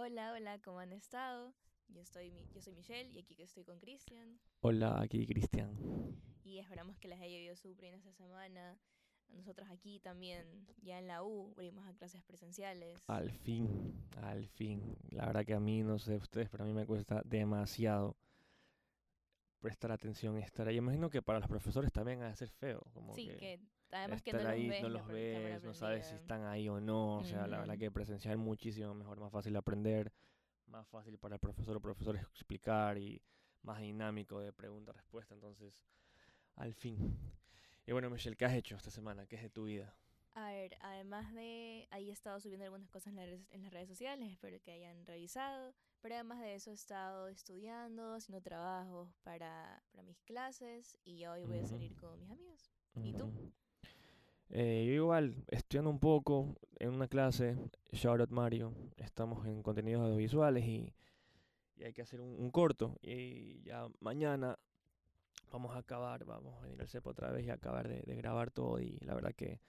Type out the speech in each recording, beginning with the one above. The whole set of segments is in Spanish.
Hola, hola, ¿cómo han estado? Yo, estoy, yo soy Michelle y aquí que estoy con Cristian. Hola, aquí Cristian. Y esperamos que les haya ido súper bien esta semana. Nosotros aquí también, ya en la U, volvimos a clases presenciales. Al fin, al fin. La verdad que a mí, no sé ustedes, pero a mí me cuesta demasiado prestar atención y estar ahí. Imagino que para los profesores también ha de ser feo. Como sí, que que además que no estar los ahí, ves, no los ves, no sabes si están ahí o no. O sea, la verdad que presencial muchísimo mejor, más fácil aprender, más fácil para el profesor o profesor explicar y más dinámico de pregunta-respuesta. Entonces, al fin. Y bueno, Michelle, ¿qué has hecho esta semana? ¿Qué es de tu vida? A ver, además de ahí he estado subiendo algunas cosas en, las redes- en las redes sociales, espero que hayan revisado. Pero además de eso he estado estudiando, haciendo trabajos para, para mis clases y hoy voy a salir con mis amigos. ¿Y tú? Eh, yo igual, estudiando un poco en una clase, shout out Mario, estamos en contenidos audiovisuales y, y hay que hacer un, un corto y ya mañana vamos a acabar, vamos a venir al CEP otra vez y acabar de, de grabar todo y la verdad que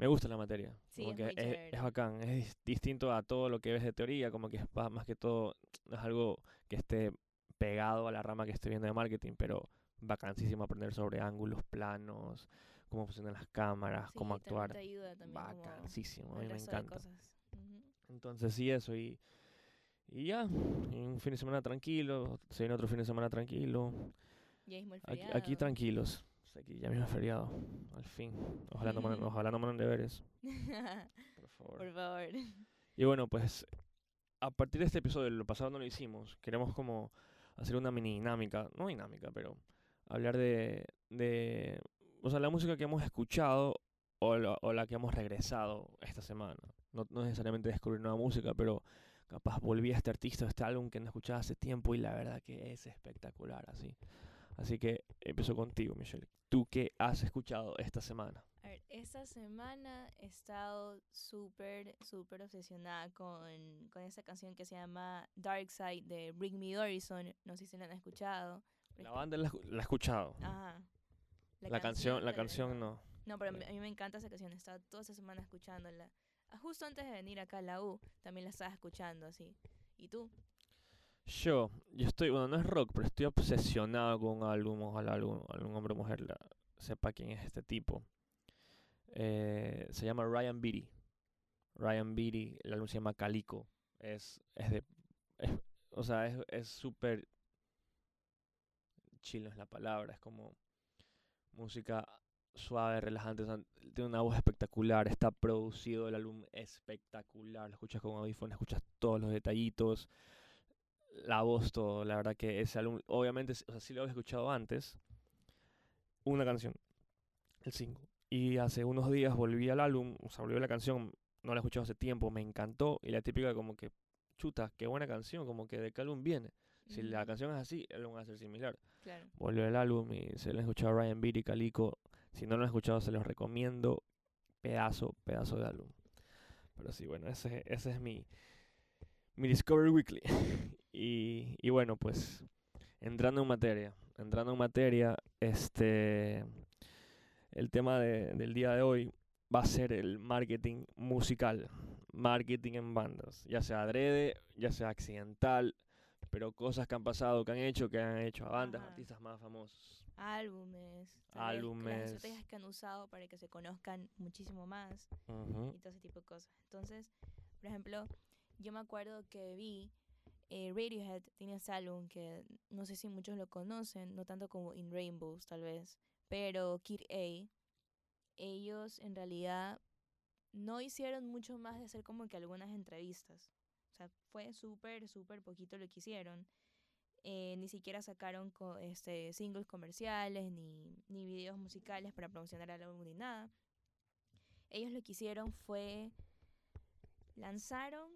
me gusta la materia, Sí, como es que muy es, bacán, es dis- distinto a todo lo que ves de teoría, como que es más que todo, es algo que esté pegado a la rama que esté viendo de marketing, pero bacanísimo aprender sobre ángulos, planos, cómo funcionan las cámaras, cómo Sí, actuar. te ayuda también a mí me encanta. Entonces sí, eso y, y ya, y un fin de semana tranquilo, se viene otro fin de semana tranquilo. Aquí, aquí tranquilos, aquí ya mismo es feriado, al fin. Ojalá no, manden- ojalá no manden deberes, por favor. Por favor. Y bueno, pues a partir de este episodio, lo pasado no lo hicimos, queremos como hacer una mini dinámica, no dinámica, pero hablar de, de o sea, la música que hemos escuchado o la, o la que hemos regresado esta semana. No, no necesariamente descubrir nueva música, pero capaz volví a este artista, a este álbum que no escuchaba hace tiempo y la verdad que es espectacular, así. Así que empiezo contigo, Michelle. ¿Tú qué has escuchado esta semana? A ver, esta semana he estado súper, súper obsesionada con, con esta canción que se llama Dark Side de Bring Me Horizon. No sé si la han escuchado. La banda la, he la he escuchado. Ajá. La, canción, la canción no. No, pero a mí- me encanta esa canción. Estaba toda esta semana escuchándola. Ah, Justo antes de venir acá a la U, también la estaba escuchando así. ¿Y tú? Yo, yo estoy, bueno, no es rock, pero estoy obsesionado con un álbum, ojalá algún, algún hombre o mujer sepa quién es este tipo. Eh, se llama Ryan Beatty. Ryan Beatty, el álbum se llama Calico. Es, es de, es- o sea, es es súper chilo es la palabra, es como música suave, relajante, tiene una voz espectacular, está producido el álbum espectacular, lo escuchas con audífonos, escuchas todos los detallitos, la voz, todo, la verdad que ese álbum, obviamente, o sea, sí lo había escuchado antes, una canción, el 5, y hace unos días volví al álbum, o sea, volví a la canción, no la he escuchado hace tiempo, me encantó, y la típica como que, chuta, qué buena canción, como que de qué álbum viene, si la canción es así, el álbum va a ser similar Claro. volvió el álbum y se lo han escuchado a Ryan Beatty, Calico. Si no lo han escuchado, se los recomiendo. Pedazo, pedazo de álbum. Pero sí, bueno, ese, ese es mi, mi Discovery Weekly. y, y bueno, pues, entrando en materia. Entrando en materia, este. El tema de- del día de hoy va a ser el marketing musical. Marketing en bandas. Ya sea adrede, ya sea accidental. Pero cosas que han pasado, que han hecho, que han hecho a bandas, Ajá. artistas más famosos. Álbumes. Las Álbumes. estrategias que han usado para que se conozcan muchísimo más. Ujú. y todo ese tipo de cosas. Entonces, por ejemplo, yo me acuerdo que vi eh, Radiohead tiene ese álbum que no sé si muchos lo conocen, no tanto como In Rainbows tal vez, pero Kid A, ellos en realidad no hicieron mucho más de hacer como que algunas entrevistas. O sea, fue súper, súper poquito lo que hicieron. Eh, ni siquiera sacaron co- este, singles comerciales ni, ni videos musicales para promocionar el álbum ni nada ellos lo que hicieron fue lanzaron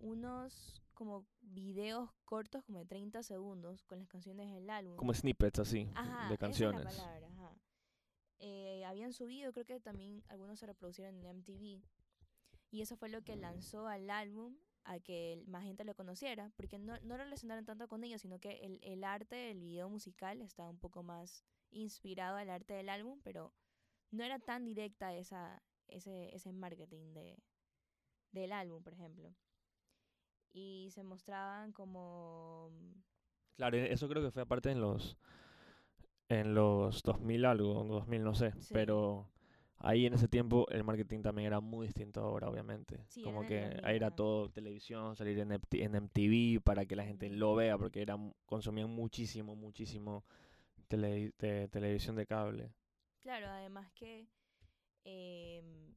unos como videos cortos como de 30 segundos con las canciones del álbum. Como snippets así, Ajá, de esa canciones. es la palabra, ajá. Eh, habían subido, creo que también algunos se reproducieron en MTV. Y eso fue lo que lanzó al álbum a que el- más gente lo conociera, porque no, no relacionaron tanto con ellos, sino que el, el arte del video musical estaba un poco más inspirado al arte del álbum, pero no era tan directa esa, ese, ese marketing de, del álbum, por ejemplo. Y se mostraban como... Claro, e- eso creo que fue aparte en los en los 2000 algo, 2000 no sé, Sí. pero ahí en ese tiempo el marketing también era muy distinto ahora, obviamente. Sí, Como que 2000, ahí era todo televisión, salir en, en MTV para que la gente lo vea, porque era, consumían muchísimo, muchísimo tele- te- televisión de cable. Claro, además que em,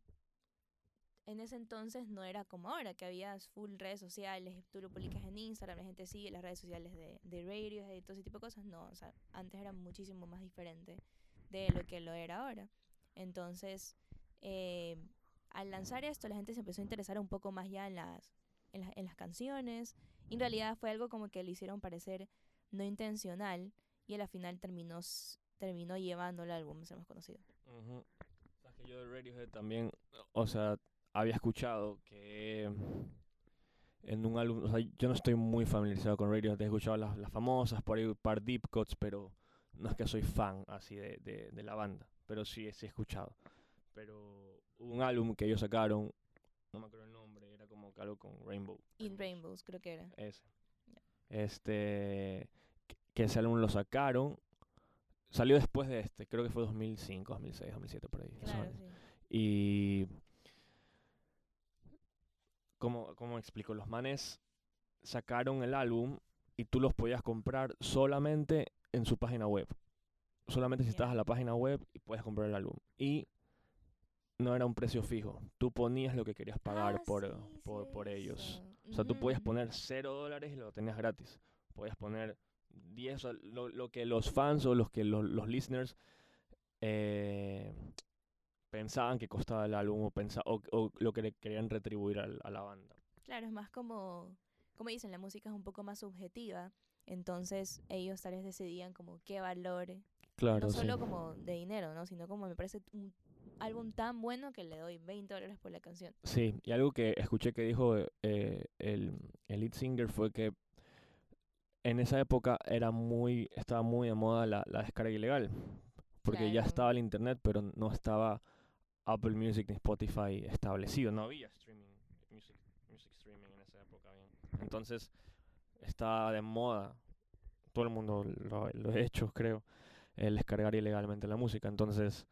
en ese entonces no era como ahora, que había full redes sociales, tú lo publicas en Instagram, la gente sigue las redes sociales de, de Radiohead y todo ese tipo de cosas. No, o sea, antes era muchísimo más diferente de lo que lo era ahora. Entonces, em, al lanzar esto, la gente se empezó a interesar un poco más ya en las, en las, en las canciones. Y en realidad fue algo como que lo hicieron parecer no intencional y a la final terminó, terminó llevando el álbum a ser más conocido. Ujú. Sabes que yo de Radiohead también, o sea, había escuchado que en un álbum, o sea, yo no estoy muy familiarizado con Radiohead, he escuchado las, las famosas, por ahí un par deep cuts, pero no es que soy fan así de, de, de la banda, pero sí, sí he escuchado. Pero hubo un álbum que ellos sacaron, no me acuerdo el nombre, era como algo con Rainbow. In Rainbows, creo que era. Ese. Este, que- que ese álbum lo sacaron, salió después de este, creo que fue 2005, 2006, 2007 por ahí. Claro, sí. Y. ¿Cómo, ¿Cómo explico? Los manes sacaron el álbum y tú los podías comprar solamente en su página web. Solamente si estás a la página web y puedes comprar el álbum. Y no era un precio fijo. Tú ponías lo que querías pagar Ah, por, sí, por, sí por ellos. O sea, tú podías poner 0 dólares y lo tenías gratis. Podías poner 10, o sea, lo, lo que los fans o los que los, los listeners eh, pensaban que costaba el álbum o, pensa- o, o lo que le querían retribuir al- a la banda. Claro, es más como, como dicen, la música es un poco más subjetiva. Entonces ellos tal vez decidían como qué valor, Claro, no sí. solo como de dinero, ¿no? Sino como me parece un álbum tan bueno que le doy 20 dólares por la canción. Sí, y algo que escuché que dijo eh, el, el lead singer fue que en esa época era muy, estaba muy de moda la, la descarga ilegal. Porque ya estaba el internet, pero no estaba Apple Music ni Spotify establecido. No había streaming, music, music streaming en esa época bien. Entonces estaba de moda. Todo el mundo lo, lo ha hecho, creo, el descargar ilegalmente la música. Entonces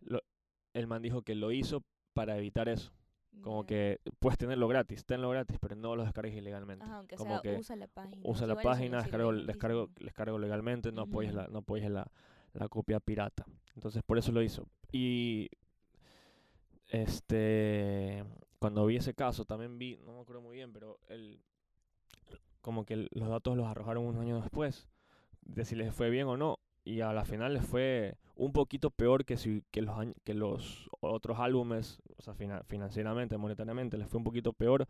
lo- el man dijo que lo hizo para evitar eso. Como que puedes tenerlo gratis, tenlo gratis, pero no lo descargues ilegalmente. Ajá, aunque como sea, que usa la página. Usa la página, descargo, descargo, descargo legalmente, no apoyes la, no apoyes la, la copia pirata. Entonces por eso lo hizo. Y este cuando vi ese caso también vi, no me acuerdo muy bien, pero el como que los datos los arrojaron unos años después de si les fue bien o no. Y a la final les fue un poquito peor que si que los que los otros álbumes, o sea, fina- financieramente, monetariamente, les fue un poquito peor,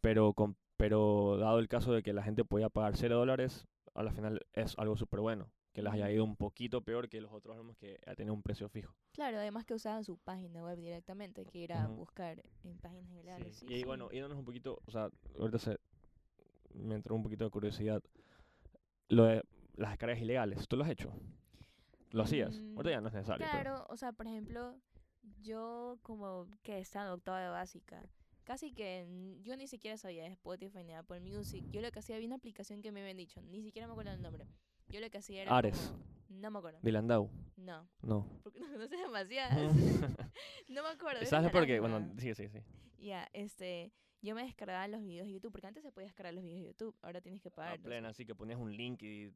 pero con, pero dado el caso de que la gente podía pagar 0 dólares, a la final es algo súper bueno, que les haya ido un poquito peor que los otros álbumes que ya tenían un precio fijo. Claro, además que usaban su página web directamente, que ir a Ujú. buscar en páginas ilegales. y ahí, bueno, yéndonos un poquito, o sea, ahorita se, me entró un poquito de curiosidad. Lo de las descargas ilegales, ¿tú lo has hecho? ¿Lo hacías? Mm, Ahorita ya no es necesario. pero- Claro, o sea, por ejemplo, yo como que estaba en octava de básica, casi que yo ni siquiera sabía de Spotify ni Apple Music. Yo lo que hacía, había una aplicación que me habían dicho, ni siquiera me acuerdo el nombre. Yo lo que hacía era Ares. como- no me acuerdo. Dilandau, No, no. porque no conoces demasiadas. no me acuerdo. era ¿Sabes por qué? Bueno, sí, sí, sí. Ya, este, yo me descargaba los videos de YouTube, porque antes se podía descargar los videos de YouTube, ahora tienes que A pagar. plena, así que ponías un link y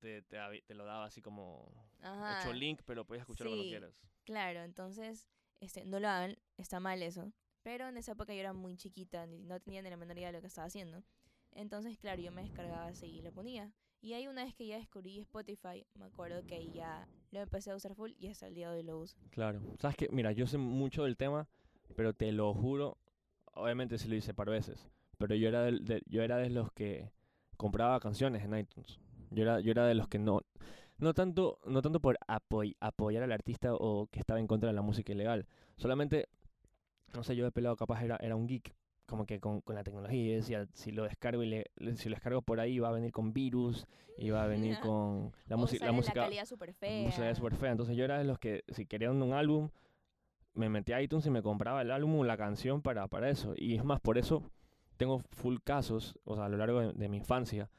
te, te, avi- te lo daba así como Ajá. hecho link, pero podías escucharlo cuando Sí. quieras. Claro, entonces, este, no lo hagan, está mal eso. Pero en esa época yo era muy chiquita, ni- no tenía ni la menor idea de lo que estaba haciendo. Entonces, claro, yo me descargaba así y lo ponía. Y ahí una vez que ya descubrí Spotify, me acuerdo que ya lo empecé a usar full y hasta el día de hoy lo uso. Claro. ¿Sabes qué? Mira, yo sé mucho del tema, pero te lo juro, obviamente sí lo hice par veces, pero yo era, del- de, yo era de los que compraba canciones en iTunes. Yo era, yo era de los que no, no tanto, no tanto por apoy- apoyar al artista o que estaba en contra de la música ilegal, solamente, no sé, yo de pelado capaz era, era un geek, como que con, con la tecnología, y decía, si lo descargo ile- si lo descargo por ahí va a venir con virus, y va a venir con la, música la música La calidad súper la fea. es súper fea. Entonces yo era de los que si querían un álbum, me metía a iTunes y me compraba el álbum o la canción para, para eso. Y es más, por eso tengo full casos, o sea, a lo largo de, de mi infancia,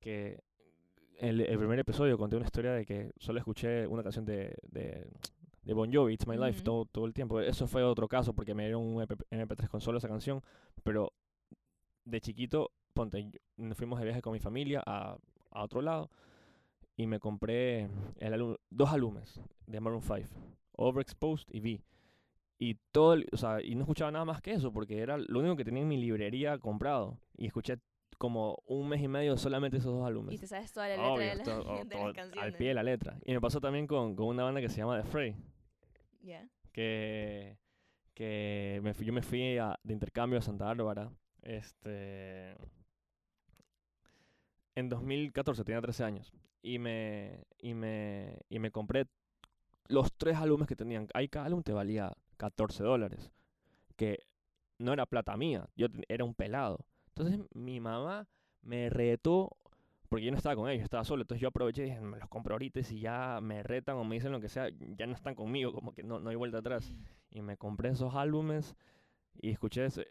que el, el primer episodio conté una historia de que solo escuché una canción de, de, de Bon Jovi, It's My Life, Ujú. todo, todo el tiempo. Eso fue otro caso porque me dieron un MP- MP3 con solo esa canción, pero de chiquito, ponte, nos fuimos de viaje con mi familia a, a otro lado y me compré el álbum- dos álbumes de Maroon 5, Overexposed y V. Y todo, el- o sea, y no escuchaba nada más que eso porque era lo único que tenía en mi librería comprado y escuché como un mes y medio solamente esos dos álbumes. Y te sabes toda la letra Obvio, de, la- to- o- de todo las canciones. al pie de la letra. Y me pasó también con, con una banda que se llama The Fray, Que, que me fui- yo me fui a- de intercambio a Santa Bárbara. Este, en 2014, tenía 13 años. Y me, y me, y me compré los tres álbumes que tenían. Ahí cada álbum te valía 14 dólares. Que no era plata mía, yo era un pelado. Entonces mi mamá me retó, porque yo no estaba con ellos, estaba solo. Entonces yo aproveché y dije, me los compro ahorita y si ya me retan o me dicen lo que sea, ya no están conmigo, como que no, no hay vuelta atrás. Y me compré esos álbumes y escuché ese-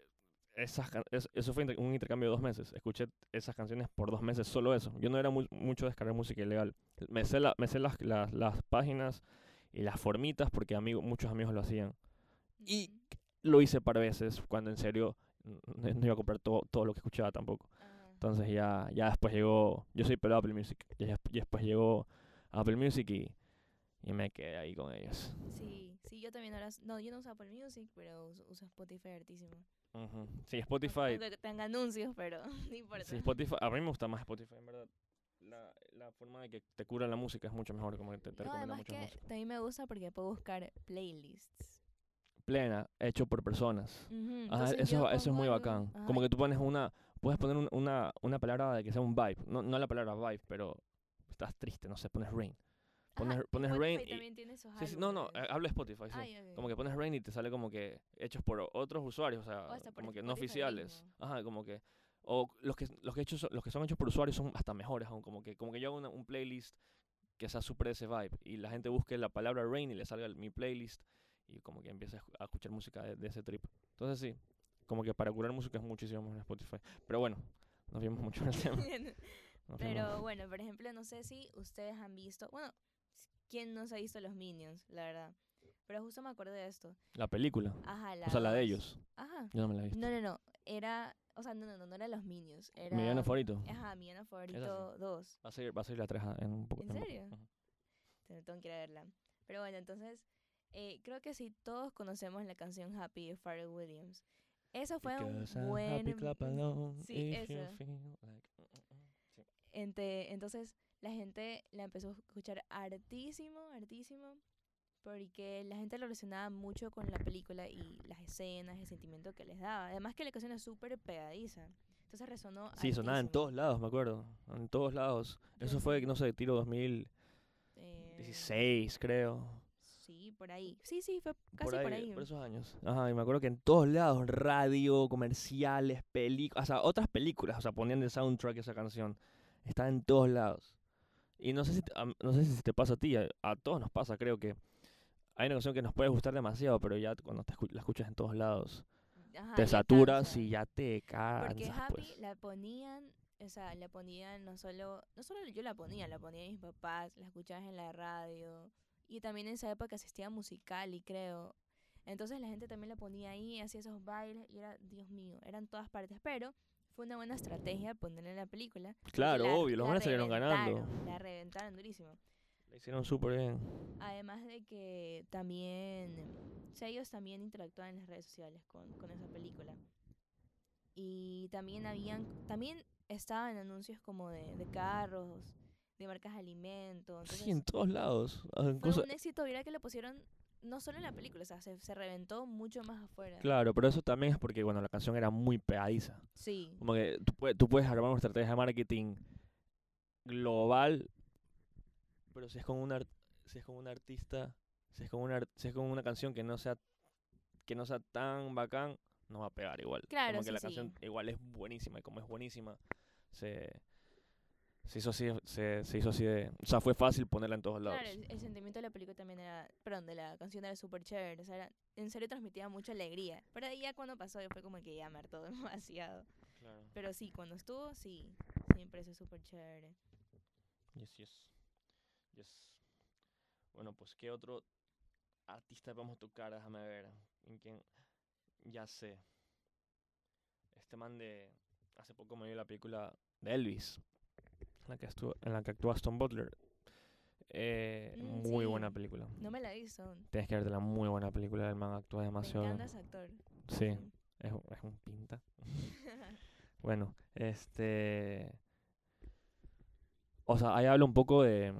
esas eso fue un intercambio de dos meses. Escuché esas canciones por dos meses, solo eso. Yo no era muy, mucho de descargar música ilegal. Me sé, la- me sé las, las, las páginas y las formitas porque amigo, muchos amigos lo hacían. Y- Ujú. Lo hice par veces cuando en serio no iba a comprar todo, todo lo que escuchaba tampoco. Ajá. Entonces ya, ya después llegó, yo soy pelado Apple Music, y des- y después llegó Apple Music y, y me quedé ahí con ellos. Sí, sí, yo también ahora. No, yo no uso Apple Music, pero uso, uso Spotify hartísimo. Ujú. Sí, Aunque- Spotify, Aunque tenga anuncios, pero no importa. sí, Spotify, a mí me gusta más Spotify, en verdad. La, la forma de que te cura la música es mucho mejor, como que te, te No, además que música. también me gusta porque puedo buscar playlists. Plena, hecho por personas. Ujú, Ajá, entonces eso, eso es muy bacán. ajá, Como que tú pones una, puedes poner un- una, una palabra de que sea un vibe, no, no la palabra vibe, pero estás triste, no sé, pones rain. ajá, pones- y pones Rain y- también tiene esos Sí, sí, no, no, eh, hablo de Spotify, sí. Ay. Como que pones Rain y te sale como que hechos por otros usuarios, o sea, O por como que no oficiales. mismo. Ajá, como que o los que los que hechos los que son hechos por usuarios son hasta mejores aún, como que como que yo hago una- un playlist que sea súper de ese vibe y la gente busque la palabra Rain y le salga mi playlist y como que empiece a escu- a escuchar música de, de ese trip. Entonces sí, como que para curar música es muchísimo mejor en Spotify. Pero bueno, nos vimos mucho en el tema. nos Pero bueno, por ejemplo, no sé si ustedes han visto, bueno, ¿quién no se ha visto los Minions, la verdad? Pero justo me acordé de esto. la película, Ajá, la o sea, la de ellos. Ajá. Yo no me la he visto. No, no, no, era, o sea, no, no, no, no era los Minions, era... Mi villano favorito. Ajá, mi villano favorito 2. Va a ser va a ser la 3 en un poco. ¿En serio? Te- Tengo que ir a verla. Pero bueno, entonces, eh, creo que sí, todos conocemos la canción Happy de Pharrell Williams. Eso fue un Because buen... happy, clap along Sí, if you eso. feel like- mm, mm, mm. Sí. Ente- entonces la gente la empezó a escuchar hartísimo, hartísimo, porque la gente lo relacionaba mucho con la película y las escenas, el sentimiento que les daba. Además que la canción es súper pegadiza. Entonces resonó Sí, sonaba en todos lados, me acuerdo. En todos lados. Eso fue, no sé, tiro 2016, Eh, creo. Sí, por ahí. Sí, sí, fue casi Por por ahí, por esos años. Ajá, y me acuerdo que en todos lados, radio, comerciales, películas, o sea, otras películas, o sea, ponían de soundtrack esa canción. Estaba en todos lados. Y no sé si no sé si te pasa a ti, a, a todos nos pasa, creo que hay una canción que nos puede gustar demasiado, pero ya cuando te escu- la escuchas en todos lados, Ajá, te ya saturas cansa. y ya te Porque cansas, Happy pues. la ponían, o sea, la ponían no solo, no solo yo la ponía, la ponían mis papás, la escuchabas en la radio. Y también en esa época asistía a musical y creo. Entonces la gente también la ponía ahí, hacía esos bailes y era, Dios mío, eran todas partes. Pero fue una buena estrategia ponerla en la película. Claro, la- obvio, los buenos salieron ganando. La reventaron durísimo. La hicieron súper bien. Además de que también, o sea, ellos también interactuaban en las redes sociales con, con esa película. Y también habían, también estaban anuncios como de, de carros, de marcas de alimentos. Entonces, Sí, en todos lados. ah, fue un éxito viral que lo pusieron no solo en la película, o sea, se, se reventó mucho más afuera. Claro, pero eso también es porque, bueno, la canción era muy pegadiza. Sí, Como que tú, puedes, tú puedes armar una estrategia de marketing global, pero si es con un ar- si es con un artista, si es con una si es con una canción que no sea que no sea tan bacán, no va a pegar igual. Claro, como que la sí. canción igual es buenísima y como es buenísima se se hizo así se, se hizo así de, o sea, fue fácil ponerla en todos lados. claro, el, el sentimiento de la película también era, perdón, de la canción era súper chévere, o sea, era- en serio transmitía mucha alegría. Pero ahí ya cuando pasó, ya fue como que ya me hartó demasiado. Claro. Pero sí, cuando estuvo, sí. Me parece súper chévere. Yes, yes. Yes. Bueno, pues qué otro artista vamos a tocar, déjame ver. ¿En quién? Ya sé. Este man de. Hace poco me vi la película de Elvis. En la que, estuvo, en la que actúa Aston Butler. Eh, Mm, muy sí. buena película. No me la hizo. Tienes que verte la muy buena película. El man actúa Me demasiado. encanta ese actor. Sí, es, un- es un pinta. Bueno, este. O sea, ahí habla un poco de.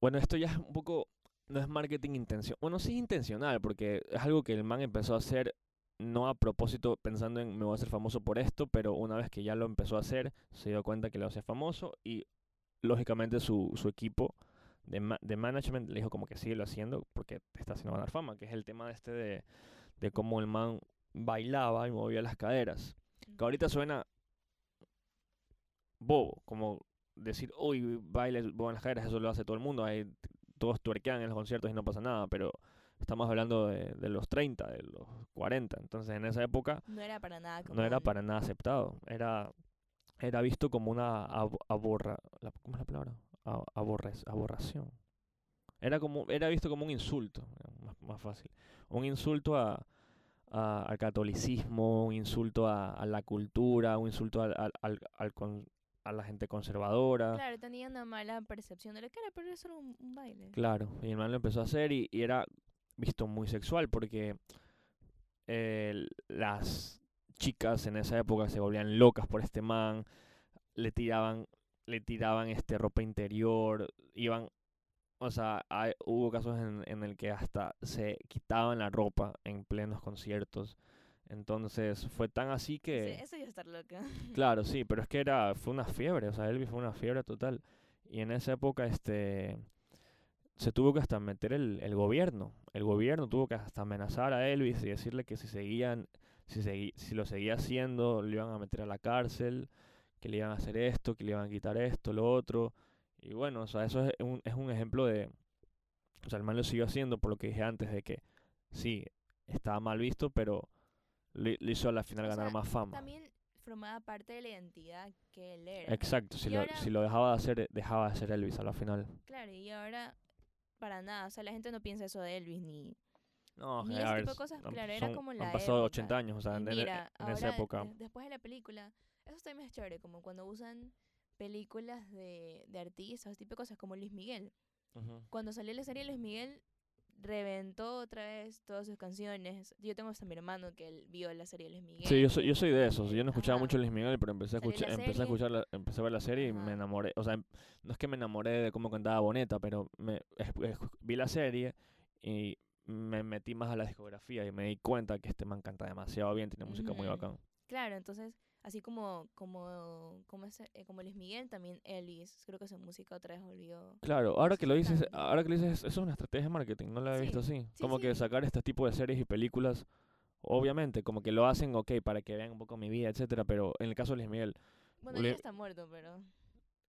Bueno, esto ya es un poco. No es marketing intencional. Bueno, sí es intencional, porque es algo que el man empezó a hacer no a propósito pensando en me voy a hacer famoso por esto, pero una vez que ya lo empezó a hacer, se dio cuenta que lo hacía famoso y lógicamente su, su equipo de, ma- de management le dijo como que sigue lo haciendo porque te está haciendo ganar fama, que es el tema este de, de cómo el man bailaba y movía las caderas. Que ahorita suena bobo, como decir, uy, baile, mueven las caderas, eso lo hace todo el mundo, ahí todos tuerquean en los conciertos y no pasa nada, pero estamos hablando de, de los 30, de los 40, entonces en esa época No era para nada como. no era para nada aceptado, era, era visto como una ab- aborra, ¿cómo es la palabra? Aborres- aborración. Era como, era visto como un insulto, más, más fácil, un insulto a, a- al catolicismo, un insulto a, a la cultura, un insulto al, al, al- al con- a la gente conservadora. Claro, tenía una mala percepción de lo que era, pero era solo un, un baile. Claro, y el man lo empezó a hacer y, y era visto muy sexual porque eh, las chicas en esa época se volvían locas por este man, le tiraban, le tiraban este ropa interior, iban, o sea, hay- hubo casos en, en el que hasta se quitaban la ropa en plenos conciertos. Entonces fue tan así que... Sí, eso ya estar loca. Claro, sí, pero es que era, fue una fiebre, o sea, Elvis fue una fiebre total. Y en esa época, este, se tuvo que hasta meter el, el gobierno. El gobierno tuvo que hasta amenazar a Elvis y decirle que si seguían, si, segui- si lo seguía haciendo, le iban a meter a la cárcel, que le iban a hacer esto, que le iban a quitar esto, lo otro. Y bueno, o sea, eso es un, es un ejemplo de, o sea, el man lo siguió haciendo por lo que dije antes, de que sí, estaba mal visto, pero le, le hizo a la final O ganar sea, más fama. También formaba parte de la identidad que él era. Exacto, si Y lo, ahora- si lo dejaba de hacer, dejaba de ser Elvis a la final. Claro, y ahora para nada. O sea, la gente no piensa eso de Elvis ni. No, Ni a ese tipo de cosas, han- claro, era como Han la pasado época. 80 años, o sea, Y en, en- mira, en esa ahora, época. de- después de la película, eso también es chévere, como cuando usan películas de, de artistas, tipo de cosas, como Luis Miguel. Cuando salió la serie Luis Miguel, reventó otra vez todas sus canciones. Yo tengo hasta mi hermano que él vio la serie Luis Miguel. Sí, yo soy, yo soy de esos. Yo no escuchaba Ajá. mucho Luis Miguel, pero empecé a escuchar, empecé a escuchar, la- empecé a ver la serie y me enamoré. O sea, em- no es que me enamoré de cómo cantaba Boneta, pero me es- es- vi la serie y me metí más a la discografía y me di cuenta que este man canta demasiado bien, tiene música muy bacán. Claro, entonces, así como como como, ese- eh, como Luis Miguel, también Elvis, creo que su música otra vez volvió. Claro, ahora que lo dices, ahora que lo dices, eso es una estrategia de marketing, no la he Sí, visto así. sí, como que sacar este tipo de series y películas, obviamente, como que lo hacen, ok, para que vean un poco mi vida, etcétera, pero en el caso de Luis Miguel, Bueno, él ya está muerto, pero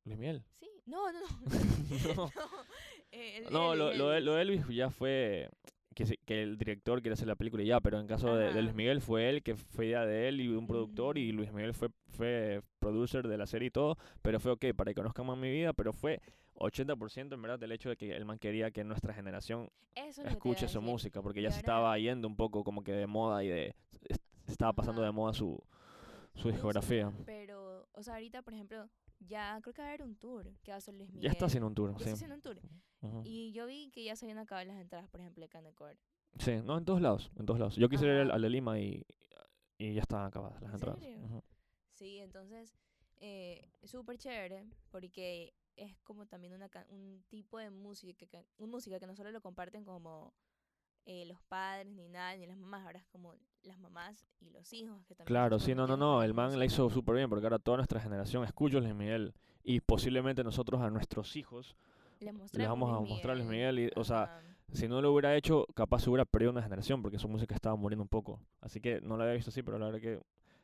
Luis Miguel. sí. No, no, no. no, eh, el- no, lo, Elvis. lo de Elvis ya fue que, se- que el director quiere hacer la película y ya, pero en caso de, de Luis. Miguel fue él, que fue idea de él y un productor, y Ujú. Luis Miguel fue, fue producer de la serie y todo, pero fue ok, para que conozcan más mi vida, pero fue 80% en verdad del hecho de que el man quería que nuestra generación Eso es escuche su música, porque ya se estaba yendo un poco como que de moda y de es- estaba pasando de Ajá. moda su, su discografía. Pero, o sea, ahorita, por ejemplo, ya creo que va a haber un tour que va a hacer Luis Miguel. Ya está haciendo un tour, Ya sí. está haciendo un tour. Y yo vi que ya se habían acabado las entradas, por ejemplo, de Canaccord. Sí, no, en todos lados, en todos lados. Yo quise ir al, de Lima y, y ya estaban acabadas las ¿En entradas. serio? Sí, entonces, eh, súper chévere, porque es como también una un tipo de música que, un música que no solo lo comparten como eh, los padres, ni nada, ni las mamás, ahora es como las mamás y los hijos. Que también Claro, sí, no, no, metieron no, el man la hizo súper bien porque ahora toda nuestra generación escucha a Luis Miguel y posiblemente nosotros a nuestros hijos, Les, les vamos a Luis mostrar a Luis Miguel y, o sea, si no lo hubiera hecho, capaz se hubiera perdido una generación porque su música estaba muriendo un poco. Así que no lo había visto así, pero la verdad que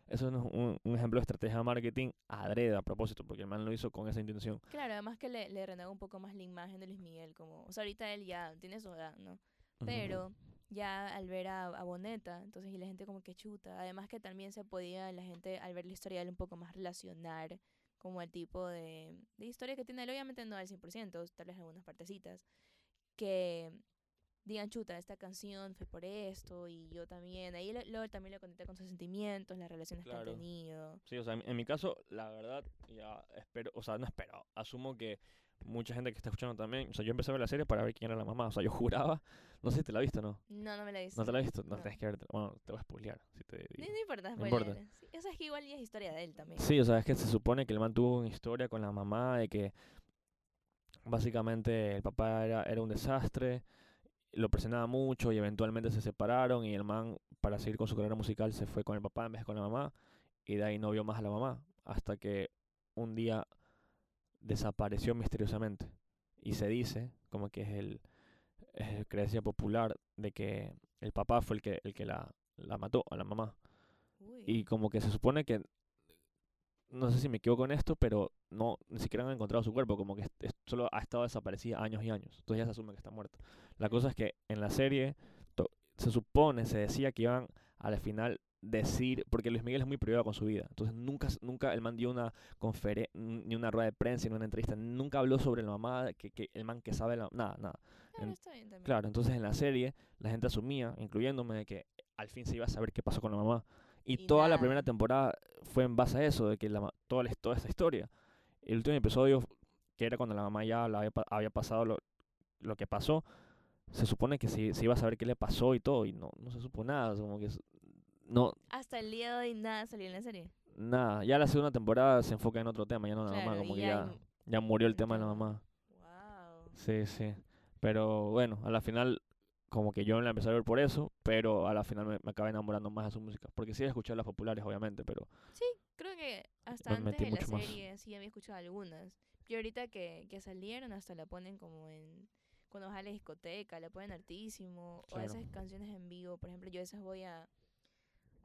eso es un, un ejemplo de estrategia de marketing adrede a propósito, porque el man lo hizo con esa intención. Claro, además que le, le renueva un poco más la imagen de Luis Miguel, como, o sea, ahorita él ya tiene su edad, ¿no? Pero ya al ver a, a Boneta, entonces y la gente como que chuta. Además que también se podía la gente al ver la historia de él un poco más relacionar como el tipo de, de historia que tiene él, obviamente no al 100%, tal vez algunas partecitas, que digan, chuta, esta canción fue por esto y yo también. Ahí lo- también lo conecté con sus sentimientos, las relaciones que Claro. han tenido. Sí, o sea, en, en mi caso, la verdad, ya espero, o sea, no espero, asumo que mucha gente que está escuchando también, o sea, yo empecé a ver la serie para ver quién era la mamá, o sea, yo juraba, no sé si te la viste o no. No, no me la he visto. ¿No te la has visto? No, No. tienes que verte. Bueno, te voy a spoilear. Si te No, digo. no importa, No importa. Sí, o sea, es que igual ya es historia de él también. Sí, o sea, es que se supone que el man tuvo una historia con la mamá de que básicamente el papá era, era un desastre, lo presionaba mucho y eventualmente se separaron y el man para seguir con su carrera musical se fue con el papá en vez de con la mamá y de ahí no vio más a la mamá hasta que un día desapareció misteriosamente y se dice como que es el es creencia popular de que el papá fue el que el que la, la mató a la mamá Uy. y como que se supone que no sé si me equivoco en esto, pero no ni siquiera han encontrado su cuerpo, como que es- es- solo ha estado desaparecida años y años. Entonces ya se asume que está muerta. La cosa es que en la serie se supone, se decía que iban al final decir, porque Luis Miguel es muy privado con su vida, entonces nunca nunca el man dio una conferencia, ni una rueda de prensa, ni una entrevista, nunca habló sobre la mamá, que, que el man que sabe la, nada, nada. Claro, en- está bien también. Claro, entonces en la serie la gente asumía, incluyéndome, de que al fin se iba a saber qué pasó con la mamá. Y, Y toda la primera temporada fue en base a eso, de que la, toda, la- toda esta historia. El último episodio, que era cuando la mamá ya la había, pa- había pasado lo, lo que pasó, se supone que se, se iba a saber qué le pasó y todo, y no, no se supo nada, como que no, Hasta el día de hoy nada salió en la serie. nada. Ya la segunda temporada se enfoca en otro tema, ya no la mamá, Claro, como y que ya ya, murió el tema de la mamá. Wow. Sí, sí. Pero bueno, a la final, como que yo la empecé a ver por eso, pero a la final me, me acabé enamorando más de su música. Porque sí he escuchado las populares, obviamente, pero Creo que hasta antes de la más. serie sí había escuchado algunas. Y ahorita que, que salieron hasta la ponen como en... Cuando vas a la discoteca, la ponen hartísimo. O Claro. esas canciones en vivo. Por ejemplo, yo veces voy a,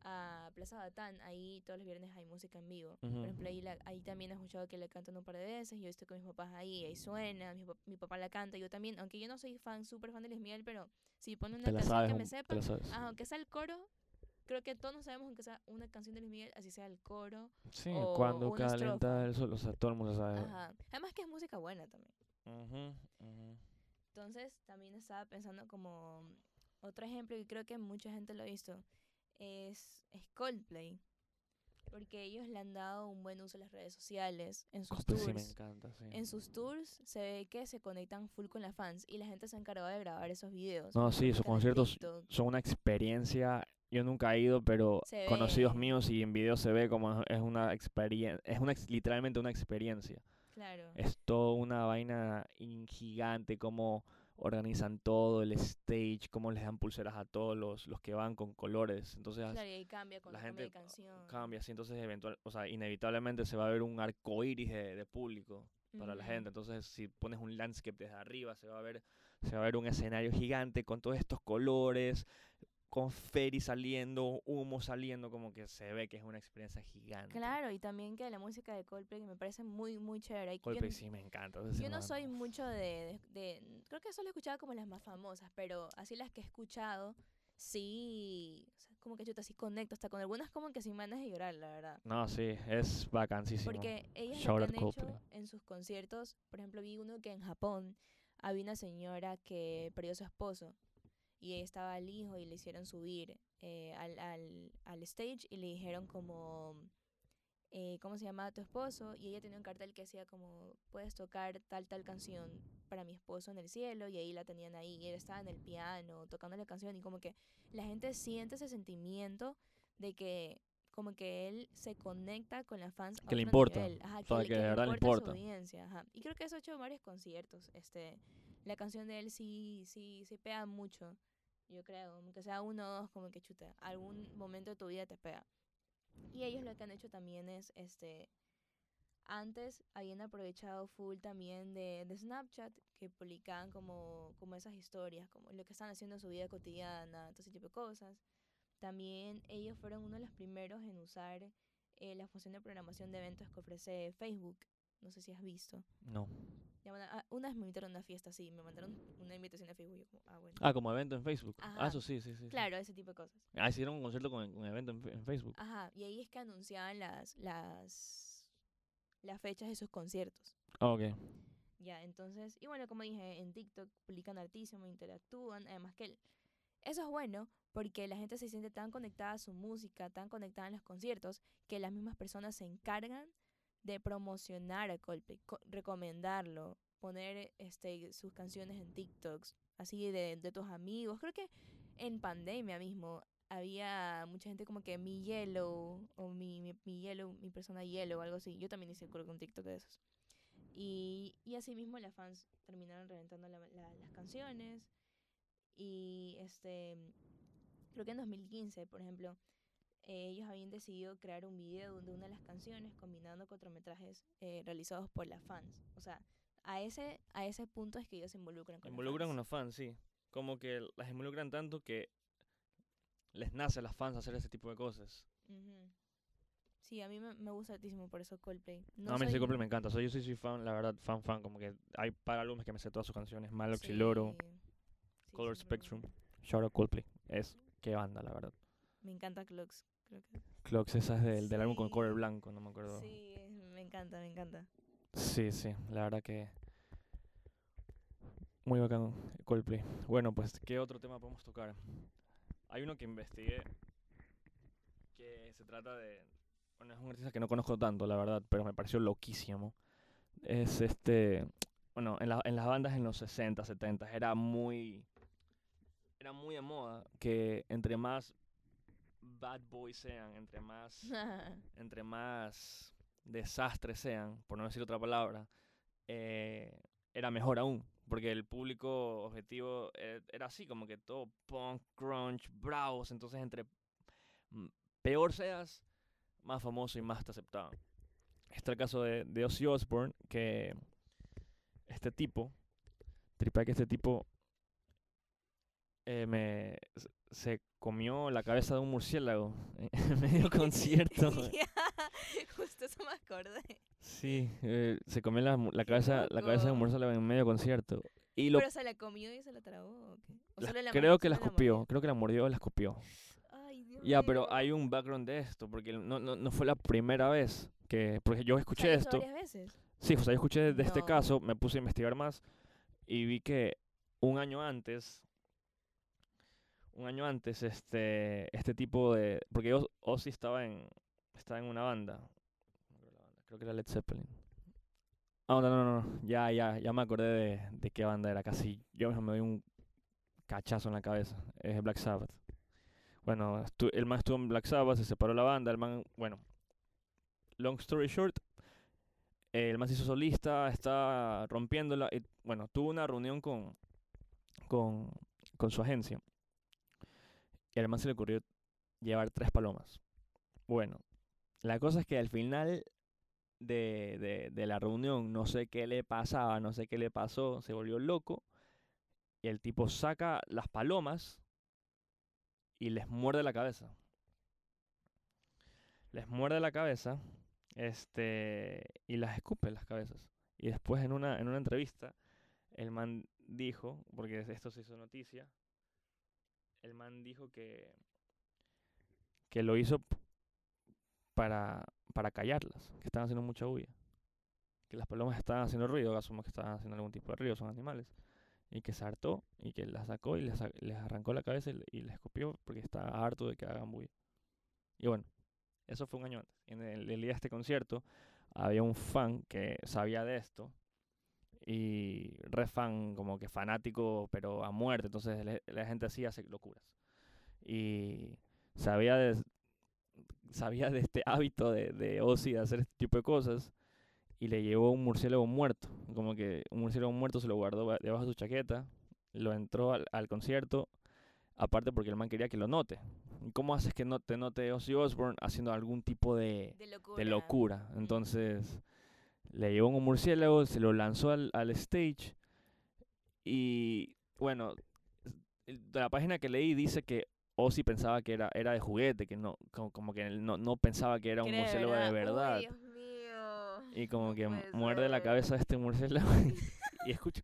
a Plaza Batán. Ahí todos los viernes hay música en vivo. Por ejemplo, ahí, la- ahí también he escuchado que la cantan un par de veces. Yo estoy con mis papás ahí, ahí suena. Mi, pap- mi papá la canta, yo también. Aunque yo no soy fan, súper fan de Luis Miguel, pero si pone una te canción sabes, que me sepa, aunque sea el coro, creo que todos sabemos aunque sea una canción de Luis Miguel, así sea el coro. Sí, o cuando una calienta el sol, o sea, todo el mundo sabe. Ajá. Además que es música buena también. Entonces también estaba pensando como otro ejemplo y creo que mucha gente lo ha visto es, es Coldplay. Porque ellos le han dado un buen uso a las redes sociales en sus Coldplay sí me tours. encanta, sí. En sus tours se ve que se conectan full con las fans y la gente se ha encargado de grabar esos videos. No, sí, sus conciertos. Son una experiencia, yo nunca he ido, pero Se conocidos ve. míos y en video se ve como es- una experiencia, es una literalmente una experiencia. Claro. Es toda una vaina in- gigante, cómo organizan todo, el stage, cómo les dan pulseras a todos los, los que van con colores. Entonces Claro, y ahí cambia cuando la cambia gente canción. cambia entonces eventual, o sea, inevitablemente se va a ver un arco iris de, de público para la gente. Entonces, si pones un landscape desde arriba, se va a ver, se va a ver un escenario gigante con todos estos colores, con ferry saliendo, humo saliendo, como que se ve que es una experiencia gigante. Claro, y también que la música de Coldplay me parece muy, muy chévere. yo Coldplay n- sí me encanta. Yo no soy mucho de, de, de- Creo que solo he escuchado como las más famosas, pero así las que he escuchado, sí. o sea, como que chuta, sí conecto. Hasta con algunas como que sin ganas de llorar, la verdad. No, sí, es vacancísimo. Porque ellas lo que han hecho Coldplay. en sus conciertos, por ejemplo, vi uno que en Japón había una señora que perdió a su esposo y ahí estaba el hijo y le hicieron subir eh, al, al, al stage y le dijeron como, eh, ¿cómo se llama tu esposo? Y ella tenía un cartel que decía como, puedes tocar tal, tal canción para mi esposo en el cielo y ahí la tenían ahí y él estaba en el piano tocando la canción y como que la gente siente ese sentimiento de que como que él se conecta con las fans Que le importa. Ajá, o sea, le- que le importa. su audiencia, ajá. Y creo que eso ha hecho varios conciertos. Este, la canción de él sí, sí, sí pega mucho. Yo creo, aunque sea uno o dos, como que chuta, algún momento de tu vida te pega. Y ellos lo que han hecho también es, este, antes habían aprovechado full también de, de Snapchat, que publicaban como, como esas historias, como lo que están haciendo en su vida cotidiana, todo ese tipo de cosas. También ellos fueron uno de los primeros en usar eh, la función de programación de eventos que ofrece Facebook. No sé si has visto. No. Ah, una vez me invitaron a una fiesta, sí, me mandaron una invitación a Facebook. yo como, ah, bueno. Ah, como evento en Facebook. Ah, eso sí, sí, sí. Claro, ese tipo de cosas. Ah, hicieron un concierto con, con evento en, Facebook. Ajá, y ahí es que anunciaban las, las, las fechas de sus conciertos. Ah, ok. Ya, entonces, y bueno, como dije, en TikTok publican hartísimo, interactúan, además que el- eso es bueno porque la gente se siente tan conectada a su música, tan conectada en los conciertos, que las mismas personas se encargan de promocionar a Coldplay, co- recomendarlo, poner este sus canciones en TikToks, así de, de tus amigos. Creo que en pandemia mismo había mucha gente como que mi yellow o mi, mi, mi yellow, mi persona yellow o algo así. Yo también hice un TikTok de esos. Y, y así mismo las fans terminaron reventando la- la- las canciones. Y este creo que en 2015, por ejemplo, eh, ellos habían decidido crear un video de una de las canciones combinando cortometrajes eh, realizados por las fans. O sea, a ese, a ese punto es que ellos se involucran con Involucran a las los fans, sí. Como que las involucran tanto que les nace a las fans hacer ese tipo de cosas. Sí, a mí me, me gusta altísimo por eso Coldplay. No, a mí sí soy- Coldplay me encanta. Sea, yo sí soy fan, la verdad, fan, fan. Como que hay para álbumes que me sé todas sus canciones. Malox y Loro, Sí, sí, Color Spectrum. Shout out Coldplay. Es qué banda, la verdad. Me encanta Clocks, creo que. Clocks, esa es del, del álbum con cover Sí. blanco, no me acuerdo. Sí, me encanta, me encanta. Sí, sí, la verdad que muy bacán Coldplay. Bueno, pues, ¿qué otro tema podemos tocar? Hay uno que investigué que se trata de... Bueno, es un artista que no conozco tanto, la verdad, pero me pareció loquísimo. Es este... Bueno, en, la- en las bandas en los 60, 70 era muy... Era muy de moda que entre más bad boys sean, entre más entre más desastres sean, por no decir otra palabra, eh, era mejor aún. Porque el público objetivo eh, era así, como que todo punk, grunge, bravos. Entonces, entre peor seas, más famoso y más te aceptaban. Está el caso de, de Ozzy Osbourne, que este tipo, tripa que este tipo eh, me, se comió la cabeza de un murciélago en medio concierto. Justo eso me acordé. Sí, eh, se comió la, la cabeza, la cabeza de un murciélago en medio concierto. Y lo Pero se la comió y se la tragó. ¿o qué? ¿O la- solo la creo que la escupió, creo que la mordió o la escupió. Ay, Dios Ya, pero hay un background de esto, porque no, no, no fue la primera vez que, porque yo escuché esto. varias veces. Sí, o sea, yo escuché de este caso, me puse a investigar más y vi que un año antes, un año antes, este, este tipo de, porque Oz- Ozzy estaba en, estaba en una banda, creo que era Led Zeppelin. Ah, no, no, no, no, ya, ya, ya me acordé de, de qué banda era, casi yo mismo me doy un cachazo en la cabeza, es Black Sabbath. Bueno, el man estuvo en Black Sabbath, se separó la banda, el man, bueno, long story short, eh, el man se hizo solista, está rompiéndola. Bueno, tuvo una reunión con, con, con su agencia. Y al man se le ocurrió llevar tres palomas. Bueno, la cosa es que al final de, de, de la reunión, no sé qué le pasaba, no sé qué le pasó, se volvió loco. Y el tipo saca las palomas y les muerde la cabeza. Les muerde la cabeza este y las escupe las cabezas. Y después en una, en una entrevista, el man dijo, porque esto se hizo noticia, el man dijo que, que lo hizo para, para callarlas, que estaban haciendo mucha bulla. Que las palomas estaban haciendo ruido, asumo que estaban haciendo algún tipo de ruido, son animales. Y que se hartó y que las sacó y les, les arrancó la cabeza y, y les escupió porque estaba harto de que hagan bulla. Y bueno, eso fue un año antes. En el, el día de este concierto había un fan que sabía de esto y re fan, como que fanático, pero a muerte. Entonces le- la gente así hace locuras. Y sabía de, sabía de este hábito de, de Ozzy de hacer este tipo de cosas y le llevó un murciélago muerto. Como que un murciélago muerto se lo guardó ba- debajo de su chaqueta, lo entró al, al concierto, aparte porque el man quería que lo note. ¿Y ¿Cómo haces que no te note Ozzy Osbourne haciendo algún tipo de, De locura. de locura. Entonces, le llevó un murciélago, se lo lanzó al, al stage. Y bueno, de la página que leí dice que Ozzy pensaba que era, era de juguete, que no, como, como que él no, no pensaba que era un murciélago de Uy, verdad. Dios mío. y como no que muerde la cabeza de este murciélago. y- y escucha.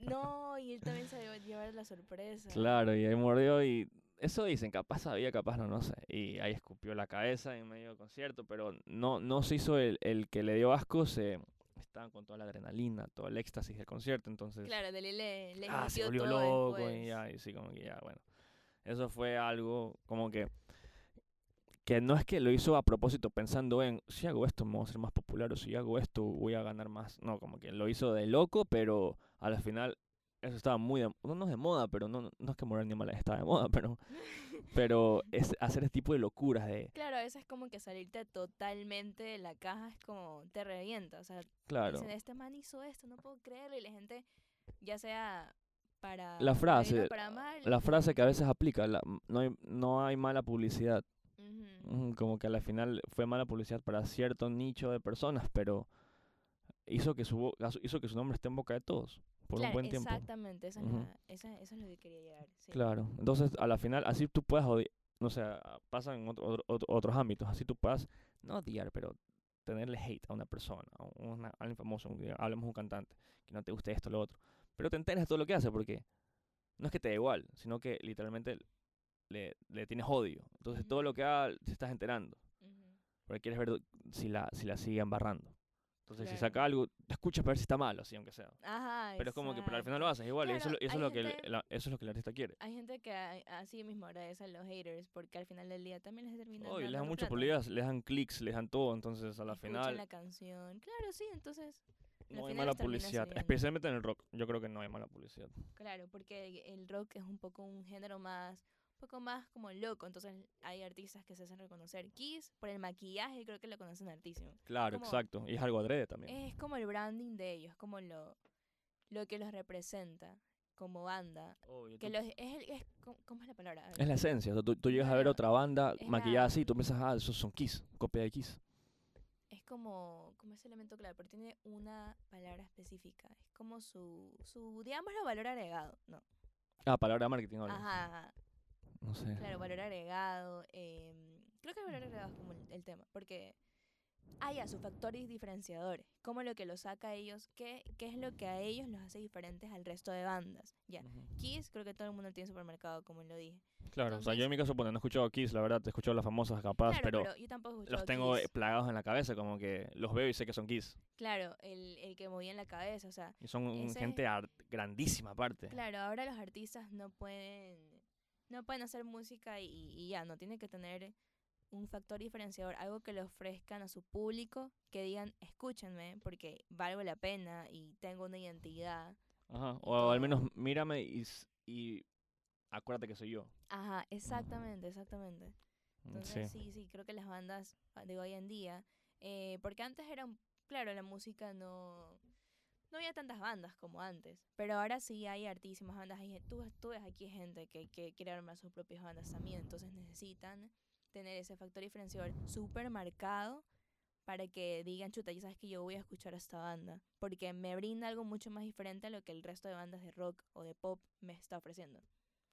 No, y él también se a llevar la sorpresa. Claro, y ahí mordió y eso dicen, capaz sabía, capaz no, no sé. Y ahí escupió la cabeza en medio del concierto, pero no, no se hizo el, el que le dio asco, se estaban con toda la adrenalina, todo el éxtasis del concierto, entonces Claro, Dele le, le ah, se volvió loco y después. ya, y sí, como que ya, bueno. Eso fue algo como que que no es que lo hizo a propósito pensando en si hago esto me voy a ser más popular o si hago esto voy a ganar más. No, como que lo hizo de loco, pero al final eso estaba muy de, no, no es de moda, pero no, no es que Moral Animal estaba de moda, pero pero es hacer ese tipo de locuras de Claro, a veces como que salirte totalmente de la caja es como te revienta. O sea, claro. dicen, este man hizo esto, no puedo creerlo. Y la gente, ya sea para. La frase, para mal, La frase que a veces aplica, la- no hay no hay mala publicidad. Como que al final fue mala publicidad para cierto nicho de personas, pero hizo que su, hizo que su nombre esté en boca de todos por un claro, buen tiempo. Exactamente, esa es Ujú. la- esa- eso es lo que quería llegar. sí. Claro, entonces a la final así tú puedes odiar, no sé, a- pasa en otro- otro- otro- otros ámbitos, así tú puedas, no odiar, pero tenerle hate a una persona, a una, a alguien famoso, un- hablemos de un cantante, que no te guste esto o lo otro, pero te enteras de todo lo que hace, porque no es que te da igual, sino que literalmente le, le tienes odio. Entonces todo lo que haga te estás enterando. Porque quieres ver si la, si la sigue embarrando. Entonces, si Claro. saca algo, te escuchas para ver si está malo, así aunque sea. Ajá. Pero es como que pero al final lo exacto. haces igual, y eso, Claro, es lo- eso, es lo que el, la- eso es lo que el artista quiere. Hay gente que así mismo agradece a los haters porque al final del día también les termina Oh, y les dan dando mucha plata. publicidad, les dan clics, les dan todo, entonces a la Escuchan final la canción. Claro, sí, entonces, no hay mala publicidad, especialmente en el rock. Yo creo que no hay mala publicidad. claro, porque el rock es un poco un género más, poco más como loco, entonces hay artistas que se hacen reconocer. Kiss, por el maquillaje, creo que lo conocen hartísimo. Claro, Como- exacto, y es algo adrede también. Es como el branding de ellos, como lo, lo que los representa como banda. Obvio, Que los, es, el- es, ¿cómo, es la palabra? es la esencia, o sea, tú, tú llegas a ver otra banda maquillada la- así, tú piensas, ah, esos son Kiss, copia de Kiss. es como, como ese elemento clave, pero tiene una palabra específica. Es como su, su digámoslo, valor agregado. No. Ah, palabra de marketing ahora. Ajá, ajá. No sé. Claro, valor agregado. em, creo que el valor agregado es como el, el tema. Porque hay a sus factores diferenciadores. Como lo que los saca a ellos. ¿qué, ¿Qué es lo que a ellos los hace diferentes al resto de bandas? Ya. Ujú. Kiss, creo que todo el mundo tiene supermercado, como lo dije. Claro, o sea, yo Entonces- en mi caso, bueno, no he escuchado Kiss, la verdad, he escuchado las famosas capaz, Claro, pero, pero, yo tampoco los tengo eh, Kiss. plagados en la cabeza, como que los veo y sé que son Kiss. Claro, el, el que movía en la cabeza, o sea, Y son gente grandísima aparte. Claro, ahora los artistas no pueden no pueden hacer música y, y ya, no tiene que tener un factor diferenciador, algo que le ofrezcan a su público, que digan, escúchenme, porque valgo la pena y tengo una identidad. Ajá, o al menos mírame y, acuérdate que soy yo. Ajá, exactamente, exactamente. Mm, Entonces sí. sí, sí, creo que las bandas ah, de hoy en día, eh, porque antes era, un- claro, la música no, no había tantas bandas como antes, pero ahora sí hay artísimas bandas, hay, tú, tú ves aquí gente que, quiere armar sus propias bandas también, entonces necesitan tener ese factor diferenciador súper marcado para que digan, chuta, ya sabes que yo voy a escuchar a esta banda, porque me brinda algo mucho más diferente a lo que el resto de bandas de rock o de pop me está ofreciendo.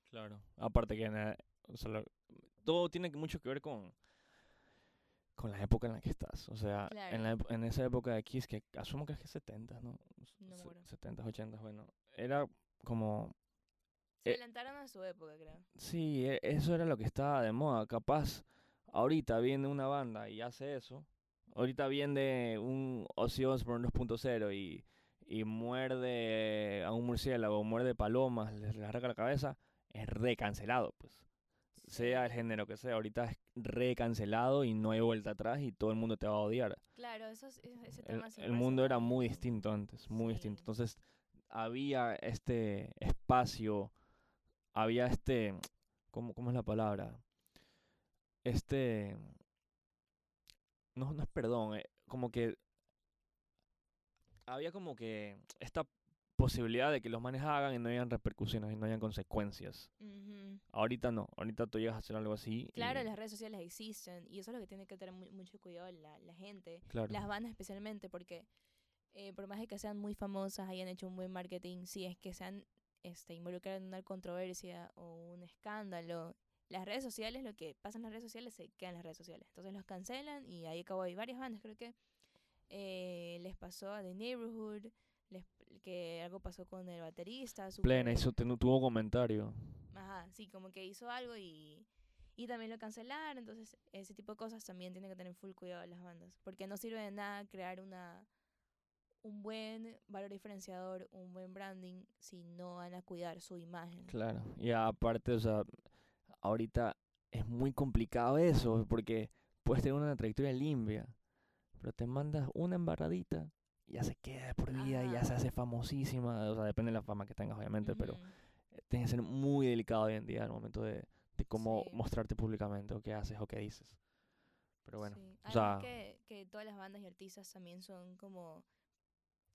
Claro. Aparte que na- o lo- todo tiene mucho que ver con con la época en la que estás. O sea, en, la, ep- en esa época de Kiss, que asumo que es que 70, ¿no? No me Se- acuerdo. 70, 80, bueno. Era como Se Eh, adelantaron a su época, creo. Sí, e- eso era lo que estaba de moda. Capaz, ahorita viene una banda y hace eso. Ahorita viene un Ozzy Osbourne 2.0 y, y muerde a un murciélago, muerde palomas, les arranca la cabeza. Es recancelado, pues. Sea el género que sea, ahorita es recancelado y no hay vuelta atrás y todo el mundo te va a odiar. Claro, eso, es- ese, El, tema el ha mundo era muy distinto antes, muy distinto. Entonces, había este espacio, había este, ¿cómo, cómo es la palabra? Este, no, no es perdón, eh, como que había como que esta posibilidad de que los manes hagan y no hayan repercusiones y no hayan consecuencias. Ujú. Ahorita no, ahorita tú llegas a hacer algo así. Claro, y- las redes sociales existen y eso es lo que tiene que tener mu- mucho cuidado la, la gente, claro. las bandas especialmente, porque eh, por más de que sean muy famosas, hayan hecho un buen marketing, si es que sean este, involucradas en una controversia o un escándalo, las redes sociales, lo que pasa en las redes sociales se queda en las redes sociales. Entonces los cancelan y ahí acabó. Hay varias bandas, creo que eh, les pasó a The Neighborhood, les, que algo pasó con el baterista. Plena, súper- hizo, tuvo comentario. Ajá, sí, como que hizo algo y, y también lo cancelaron. Entonces, ese tipo de cosas también tienen que tener full cuidado las bandas. Porque no sirve de nada crear una un buen valor diferenciador, un buen branding, si no van a cuidar su imagen. Claro. Y aparte, o sea, ahorita es muy complicado eso, porque puedes tener una trayectoria limpia, pero te mandas una embarradita ya se queda por vida y ya se hace famosísima. O sea, depende de la fama que tengas, obviamente, pero tienes que ser muy delicado hoy en día al momento de, de cómo Sí. mostrarte públicamente o qué haces o qué dices. Pero bueno, Sí. o sea, que, que todas las bandas y artistas también son como...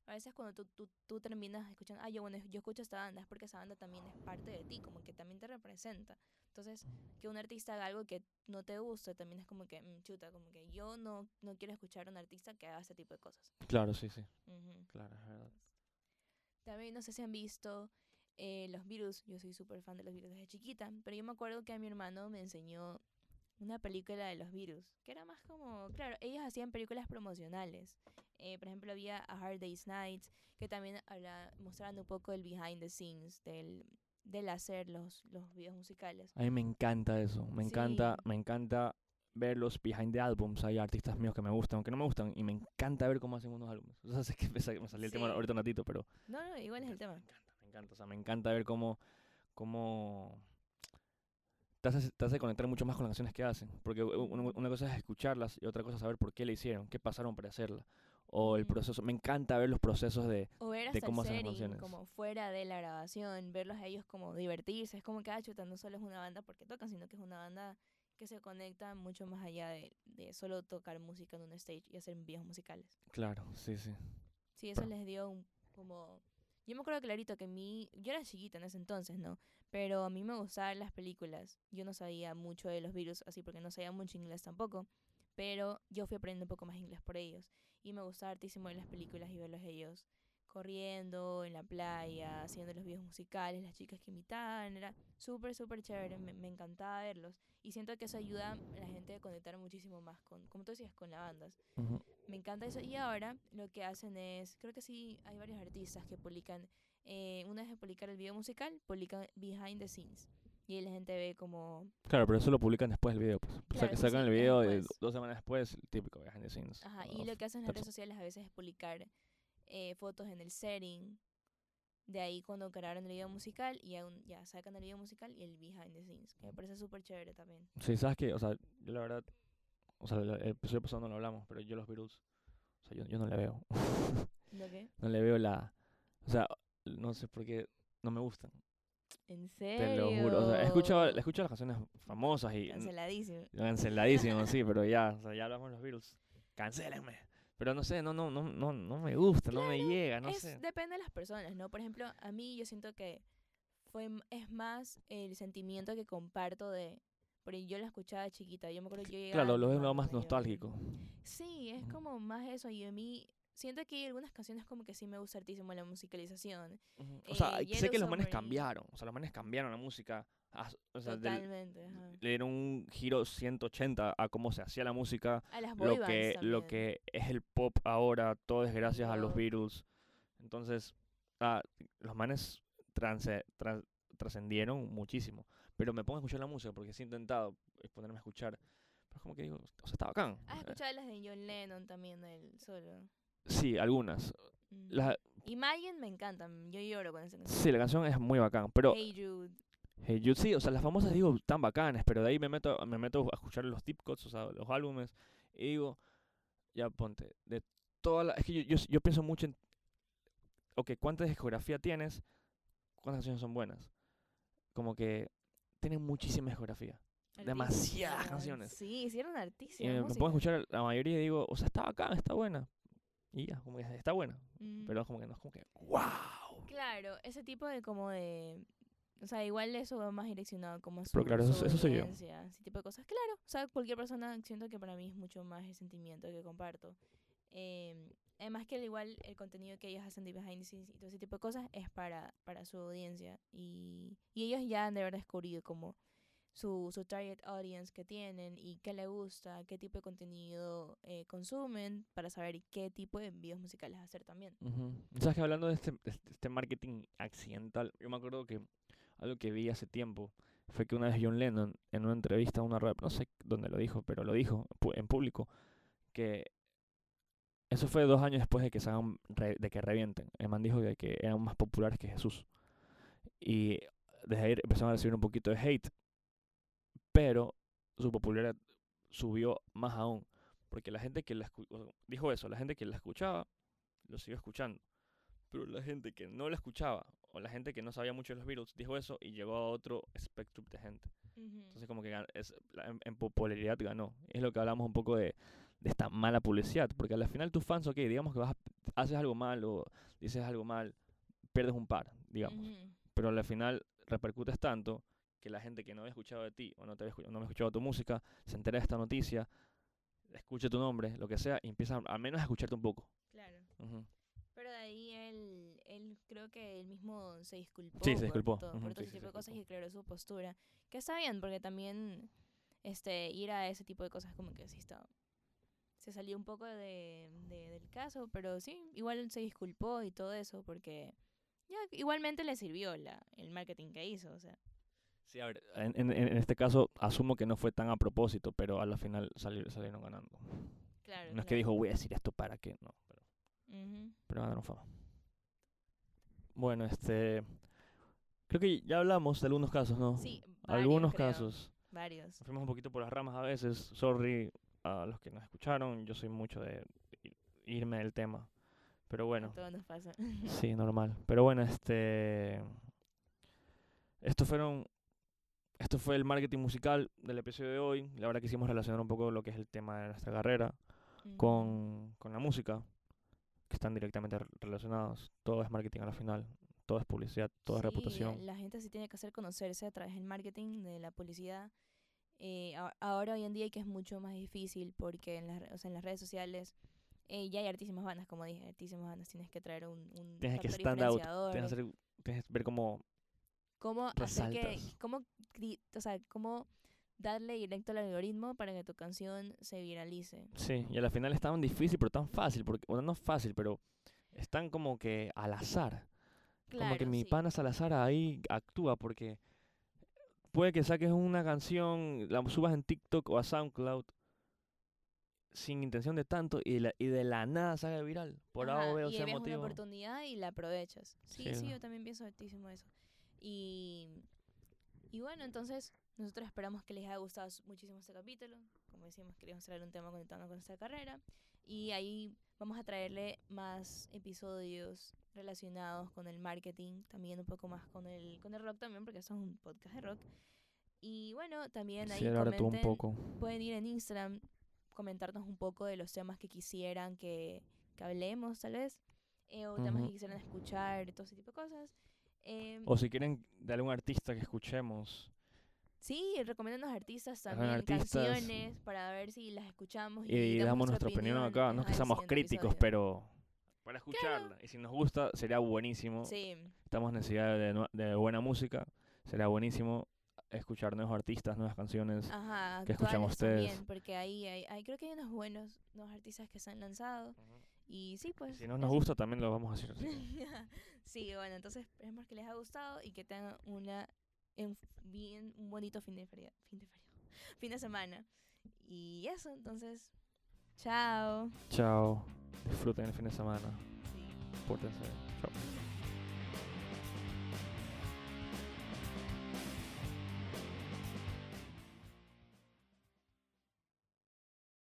A veces cuando tú, tú, tú terminas escuchando, ah, yo, bueno, yo escucho esta banda, es porque esa banda también es parte de ti, como que también te representa. Entonces, que un artista haga algo que no te gusta, también es como que, mm, chuta, como que yo no, no quiero escuchar a un artista que haga ese tipo de cosas. claro, sí, sí, claro, es verdad. También no sé si han visto eh, los virus. Yo soy súper fan de los virus desde chiquita. Pero yo me acuerdo que a mi hermano me enseñó una película de los virus. Que era más como. Claro, ellos hacían películas promocionales. Eh, por ejemplo, había A Hard Day's Night. Que también mostrando un poco el behind the scenes del, del hacer los, los videos musicales. A mí me encanta eso, me encanta, Sí. me encanta ver los behind the albums, hay artistas míos que me gustan, aunque no me gustan, y me encanta ver cómo hacen unos álbumes. O sea, sé que me, sa- me salió el tema Sí. ahorita un ratito, pero No, no, igual es el tema. me encanta, me encanta, o sea, me encanta ver cómo, cómo te hace, te hace conectar mucho más con las canciones que hacen, porque una, cosa es escucharlas y otra cosa es saber por qué le hicieron, qué pasaron para hacerla, o el proceso, me encanta ver los procesos de, O ver de hasta cómo el hacen las canciones. como fuera de la grabación, verlos a ellos como divertirse. Es como que, ah, chuta, no solo es una banda porque tocan, sino que es una banda que se conecta mucho más allá de, de solo tocar música en un stage y hacer videos musicales. claro, sí, sí. Sí, eso les dio un, como... Yo me acuerdo clarito que mí, yo era chiquita en ese entonces, ¿no? Pero a mí me gustaban las películas. Yo no sabía mucho de los virus, así porque no sabía mucho inglés tampoco. Pero yo fui aprendiendo un poco más inglés por ellos. Y me gustaba hartísimo ver las películas y verlos ellos corriendo en la playa, haciendo los videos musicales, las chicas que imitaban. Era súper, súper chévere. Me, me encantaba verlos. Y siento que eso ayuda a la gente a conectar muchísimo más con, como tú decías, con las bandas. Ujú. Me encanta eso. Y ahora lo que hacen es, creo que sí, hay varios artistas que publican, eh, una vez de publicar el video musical, publican behind the scenes. Y la gente ve como, Claro, pero eso lo publican después del video, pues. o sea, Claro, que sacan sí, el video de dos semanas después, el típico behind the scenes. ajá, y lo que hacen en las redes sociales a veces es publicar eh, fotos en el setting. De ahí cuando crearon el video musical y aún ya sacan el video musical y el behind the scenes, que me parece súper chévere también. Sí, sabes que, o sea, yo la verdad, o sea, el episodio pasado no lo hablamos, pero yo los Beatles, o sea, yo, yo no le veo. ¿No qué? no le veo la, o sea, no sé por qué no me gustan, ¿En te serio? lo juro. O sea, he escuchado, he escuchado las canciones famosas y Canceladísimo. canceladísimo, sí, pero ya, o sea, ya hablamos de los Beatles, cancélenme. Pero no sé, no, no, no, no, no me gusta, no me llega, no es, sé. Depende de las personas, ¿no? Por ejemplo, a mí yo siento que fue es más el sentimiento que comparto de... Porque yo la escuchaba chiquita, yo me acuerdo yo llegaba Claro, lo es más nostálgico. Sí, es como más eso y a mí siento que hay algunas canciones como que sí me gusta hartísimo la musicalización. Ujú. O sea, Eh, sé que los manes cambiaron, o sea, los manes cambiaron la música, a- o sea, del- Totalmente. ajá. le dieron un giro 180 a cómo se hacía la música, A las lo que, lo que es el pop ahora, todo es gracias a los. Beatles. Entonces, ah, los manes trascendieron muchísimo. Pero me pongo a escuchar la música porque he intentado ponerme a escuchar. Pero es como que digo, o sea, está bacán. ¿Has escuchado las de John Lennon también, del solo? Sí, algunas. Mm. La, Imagine me encantan, yo lloro con esa canción. sí, la canción es muy bacán, pero Hey Jude. Hey Jude, sí, o sea, las famosas digo tan bacanas, pero de ahí me meto, me meto a escuchar los deep cuts, o sea, los álbumes, y digo, ya ponte, de toda la, es que yo, yo, yo pienso mucho en, ok, ¿cuánta discografía tienes? ¿Cuántas canciones son buenas? Como que tienen muchísima discografía. Demasiadas canciones. Sí, hicieron Y artísima me, a escuchar la mayoría y digo, o sea, está bacán, está buena. Y ya, como que está buena, pero es como que no es como que, wow. Claro, ese tipo de como de... O sea, igual eso va más direccionado como a su, Pero claro, eso- eso soy yo. ese tipo de cosas. Claro, o sea, cualquier persona siento que para mí es mucho más el sentimiento que comparto. Eh, además que al igual el contenido que ellos hacen de behind the scenes y todo ese tipo de cosas es para, para su audiencia. Y, y ellos ya han de haber descubrido como su, su target audience que tienen y qué le gusta, qué tipo de contenido eh, consumen para saber qué tipo de videos musicales hacer también. Ujú. ¿Sabes que hablando de este, de este- marketing accidental? Yo me acuerdo que algo que vi hace tiempo fue que una vez John Lennon en una entrevista a una rap, no sé dónde lo dijo, pero lo dijo en público, que eso fue dos años después de que re- de que revienten. El man dijo de que eran más populares que Jesús. Y desde ahí empezaron a recibir un poquito de hate, pero su popularidad subió más aún. Porque la gente que la dijo eso, la gente que la escuchaba, lo siguió escuchando. Pero la gente que no la escuchaba, o la gente que no sabía mucho de los Beatles, dijo eso y llegó a otro spectrum de gente. Entonces como que es, en, en popularidad ganó. Es lo que hablamos un poco de, de esta mala publicidad. Porque al final tus fans, ok, digamos que vas a- haces algo mal o dices algo mal, pierdes un par, digamos. Ujú. Pero al final repercutes tanto que la gente que no había escuchado de ti o no, te había, no había escuchado tu música, se entera de esta noticia, escucha tu nombre, lo que sea, y empieza al menos a escucharte un poco. Claro. Ujú. Pero de ahí él, él creo que él mismo se disculpó. Sí, se por disculpó. todo- Ujú, por sí, todo sí, ese tipo se de cosas y aclaró su postura. Que está bien, porque también este ir a ese tipo de cosas como que sí está... Se salió un poco de, de- del caso, pero sí, igual se disculpó y todo eso, porque ya igualmente le sirvió la, el marketing que hizo, o sea. Sí, a ver, en, en- en este caso asumo que no fue tan a propósito, pero a la final sali- salieron ganando. Claro. No es que dijo, voy a decir esto para qué, no, pero, Ujú. pero ganaron fama. Bueno, este... Creo que ya hablamos de algunos casos, ¿no? Sí, varios, algunos creo, casos. Varios. Nos fuimos un poquito por las ramas a veces. Sorry a los que nos escucharon. Yo soy mucho de irme del tema. Pero bueno, A todos nos pasa. sí, normal. Pero bueno, este. Estos fueron. Esto fue el marketing musical del episodio de hoy. La verdad quisimos relacionar un poco lo que es el tema de nuestra carrera Ujú. con, con la música, que están directamente re- relacionados. Todo es marketing a la final. Todo es publicidad, todo es Sí, reputación. La gente sí tiene que hacer conocerse a través del marketing, de la publicidad. Eh, ahora, hoy en día, que es mucho más difícil porque en las, o sea, en las redes sociales eh, ya hay artísimas bandas, como dije, artísimas bandas. Tienes que traer un, un Tienes que stand out. Tienes que, hacer- tienes que ver cómo cómo hacer que, cómo, o sea, cómo darle directo al algoritmo para que tu canción se viralice. Sí, y a la final es tan difícil, pero tan fácil, porque, bueno, no fácil, pero están como que al azar. como que mi sí. pana Salazar ahí actúa, porque puede que saques una canción, la subas en TikTok o a SoundCloud sin intención de tanto y de la, y de la nada sale viral. Por Ajá, o B o y sea ves una motivo. oportunidad y la aprovechas. Sí, Sí, yo también pienso altísimo eso. Y, y bueno, entonces nosotros esperamos que les haya gustado muchísimo este capítulo. Como decimos, queríamos traer un tema conectando con nuestra carrera. Y ahí vamos a traerle más episodios relacionados con el marketing, también un poco más con el, con el rock también, porque esto es un podcast de rock. Y bueno, también ahí tú un comenten- poco. pueden ir en Instagram, comentarnos un poco de los temas que quisieran que, que hablemos, tal vez, eh, o temas Ujú. que quisieran escuchar, todo ese tipo de cosas. Em, O si quieren de algún artista que escuchemos. sí, recomiéndanos artistas también, artistas. canciones, para ver si las escuchamos y, Y, damos nuestra opinión acá. No es que seamos críticos, episodio. pero para escucharla. Y si nos gusta, sería buenísimo. Sí, Estamos en necesidad de, de buena música. Sería buenísimo escuchar nuevos artistas, nuevas canciones. ajá, que escuchan ustedes. también, porque ahí hay, hay- creo que hay unos buenos, nuevos artistas que se han lanzado. Y sí, pues. Si no nos gusta, también lo vamos a que- sí, bueno, entonces esperemos que les haya gustado y que tengan una un, bien un bonito fin de feria, fin de feria, fin de semana. Y eso, entonces, chao. Chao. Disfruten el fin de semana. Sí. Pórtense. Chao.